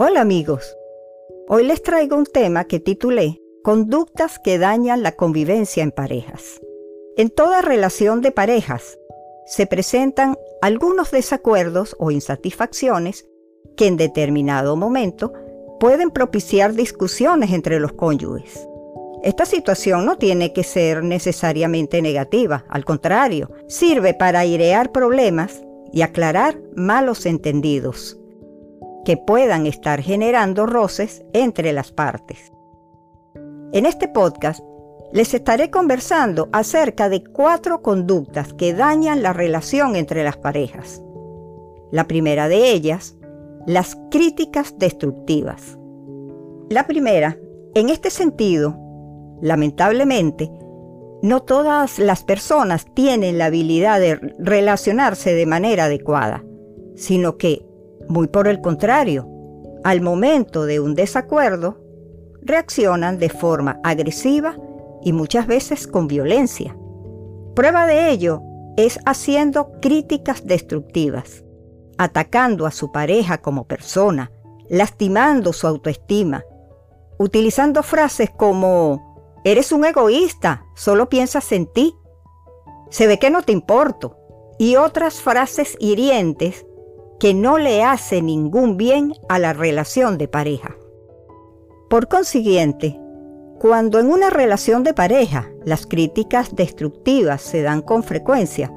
Hola amigos, hoy les traigo un tema que titulé Conductas que dañan la convivencia en parejas. En toda relación de parejas se presentan algunos desacuerdos o insatisfacciones que en determinado momento pueden propiciar discusiones entre los cónyuges. Esta situación no tiene que ser necesariamente negativa, al contrario, sirve para airear problemas y aclarar malos entendidos que puedan estar generando roces entre las partes. En este podcast les estaré conversando acerca de cuatro conductas que dañan la relación entre las parejas. La primera de ellas, las críticas destructivas. La primera, en este sentido, lamentablemente, no todas las personas tienen la habilidad de relacionarse de manera adecuada, sino que muy por el contrario, al momento de un desacuerdo, reaccionan de forma agresiva y muchas veces con violencia. Prueba de ello es haciendo críticas destructivas, atacando a su pareja como persona, lastimando su autoestima, utilizando frases como, eres un egoísta, solo piensas en ti, se ve que no te importo, y otras frases hirientes que no le hace ningún bien a la relación de pareja. Por consiguiente, cuando en una relación de pareja las críticas destructivas se dan con frecuencia,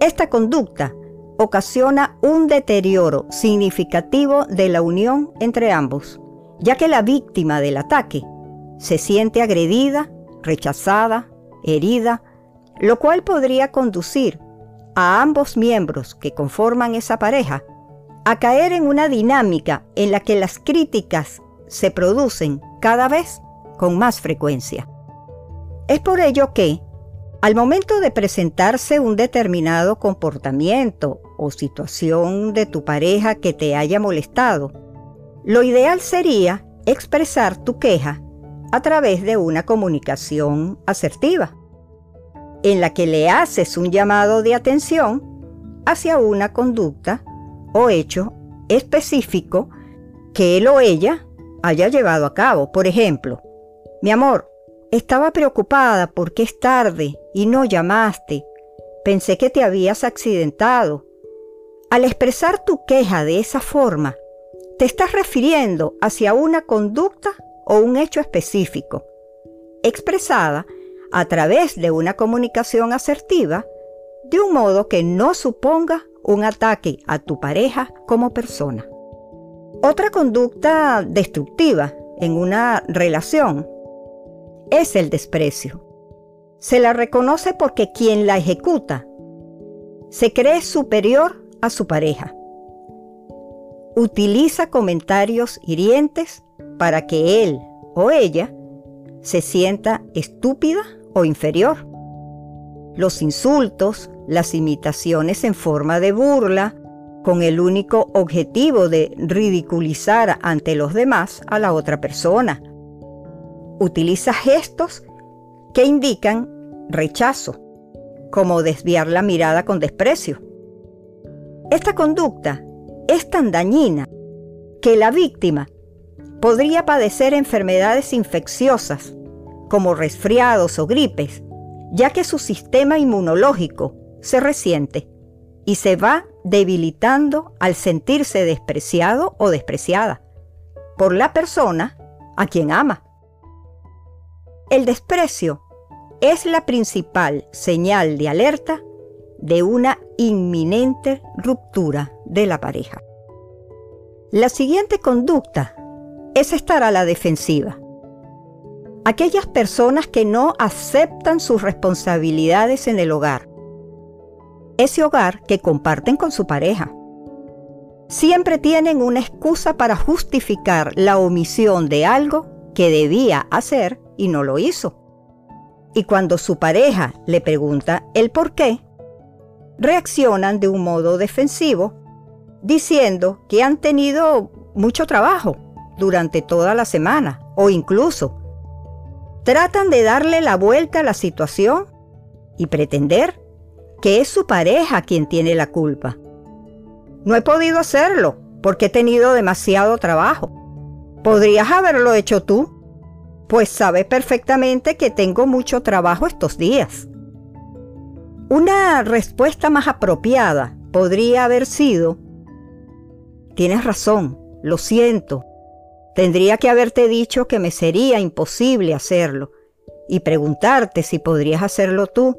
esta conducta ocasiona un deterioro significativo de la unión entre ambos, ya que la víctima del ataque se siente agredida, rechazada, herida, lo cual podría conducir a ambos miembros que conforman esa pareja a caer en una dinámica en la que las críticas se producen cada vez con más frecuencia. Es por ello que, al momento de presentarse un determinado comportamiento o situación de tu pareja que te haya molestado, lo ideal sería expresar tu queja a través de una comunicación asertiva en la que le haces un llamado de atención hacia una conducta o hecho específico que él o ella haya llevado a cabo. Por ejemplo, mi amor, estaba preocupada porque es tarde y no llamaste. Pensé que te habías accidentado. Al expresar tu queja de esa forma, te estás refiriendo hacia una conducta o un hecho específico, expresada a través de una comunicación asertiva, de un modo que no suponga un ataque a tu pareja como persona. Otra conducta destructiva en una relación es el desprecio. Se la reconoce porque quien la ejecuta se cree superior a su pareja. Utiliza comentarios hirientes para que él o ella se sienta estúpida o inferior. Los insultos, las imitaciones en forma de burla, con el único objetivo de ridiculizar ante los demás a la otra persona. Utiliza gestos que indican rechazo, como desviar la mirada con desprecio. Esta conducta es tan dañina que la víctima podría padecer enfermedades infecciosas como resfriados o gripes, ya que su sistema inmunológico se resiente y se va debilitando al sentirse despreciado o despreciada por la persona a quien ama. El desprecio es la principal señal de alerta de una inminente ruptura de la pareja. La siguiente conducta es estar a la defensiva aquellas personas que no aceptan sus responsabilidades en el hogar. Ese hogar que comparten con su pareja. Siempre tienen una excusa para justificar la omisión de algo que debía hacer y no lo hizo. Y cuando su pareja le pregunta el por qué, reaccionan de un modo defensivo, diciendo que han tenido mucho trabajo durante toda la semana o incluso tratan de darle la vuelta a la situación y pretender que es su pareja quien tiene la culpa. No he podido hacerlo porque he tenido demasiado trabajo. Podrías haberlo hecho tú, pues sabes perfectamente que tengo mucho trabajo estos días. Una respuesta más apropiada podría haber sido, tienes razón, lo siento, tendría que haberte dicho que me sería imposible hacerlo y preguntarte si podrías hacerlo tú,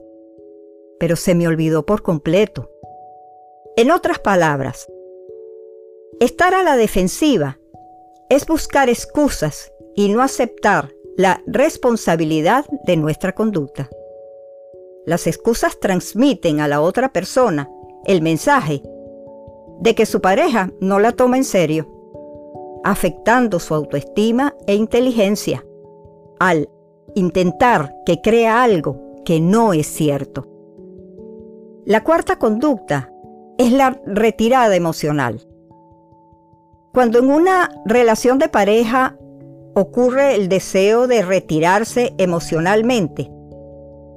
pero se me olvidó por completo. En otras palabras, estar a la defensiva es buscar excusas y no aceptar la responsabilidad de nuestra conducta. Las excusas transmiten a la otra persona el mensaje de que su pareja no la toma en serio, afectando su autoestima e inteligencia al intentar que crea algo que no es cierto. La cuarta conducta es la retirada emocional. Cuando en una relación de pareja ocurre el deseo de retirarse emocionalmente,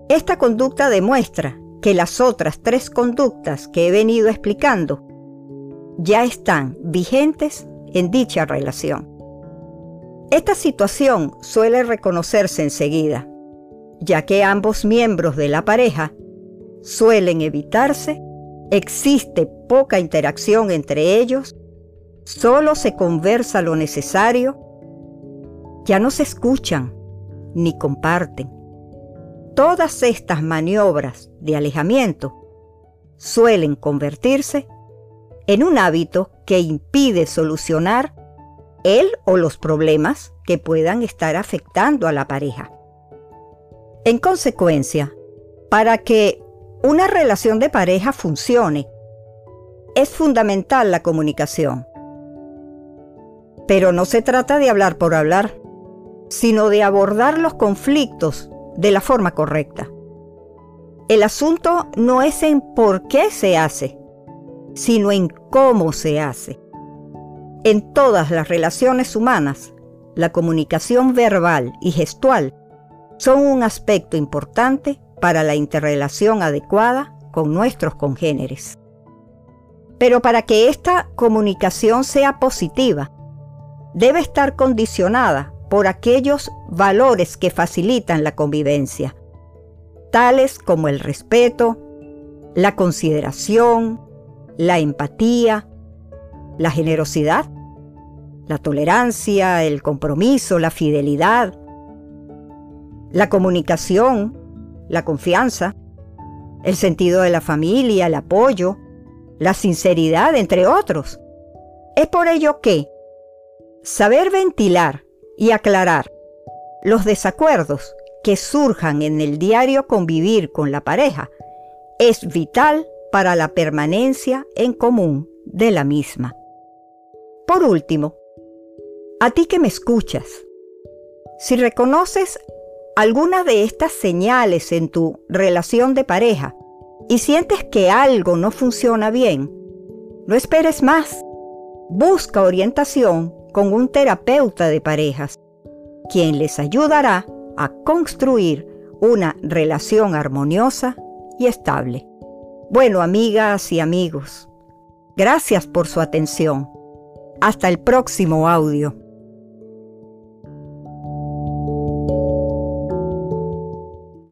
esta conducta demuestra que las otras tres conductas que he venido explicando ya están vigentes en dicha relación. Esta situación suele reconocerse enseguida, ya que ambos miembros de la pareja suelen evitarse, existe poca interacción entre ellos, solo se conversa lo necesario, ya no se escuchan ni comparten. Todas estas maniobras de alejamiento suelen convertirse en un hábito que impide solucionar él o los problemas que puedan estar afectando a la pareja. En consecuencia, para que una relación de pareja funcione, es fundamental la comunicación. Pero no se trata de hablar por hablar, sino de abordar los conflictos de la forma correcta. El asunto no es en por qué se hace, sino en cómo se hace. En todas las relaciones humanas, la comunicación verbal y gestual son un aspecto importante para la interrelación adecuada con nuestros congéneres. Pero para que esta comunicación sea positiva, debe estar condicionada por aquellos valores que facilitan la convivencia, tales como el respeto, la consideración, la empatía, la generosidad, la tolerancia, el compromiso, la fidelidad, la comunicación, la confianza, el sentido de la familia, el apoyo, la sinceridad, entre otros. Es por ello que saber ventilar y aclarar los desacuerdos que surjan en el diario convivir con la pareja es vital para la permanencia en común de la misma. Por último, a ti que me escuchas, si reconoces alguna de estas señales en tu relación de pareja y sientes que algo no funciona bien, no esperes más. Busca orientación con un terapeuta de parejas, quien les ayudará a construir una relación armoniosa y estable. Bueno, amigas y amigos, gracias por su atención. Hasta el próximo audio.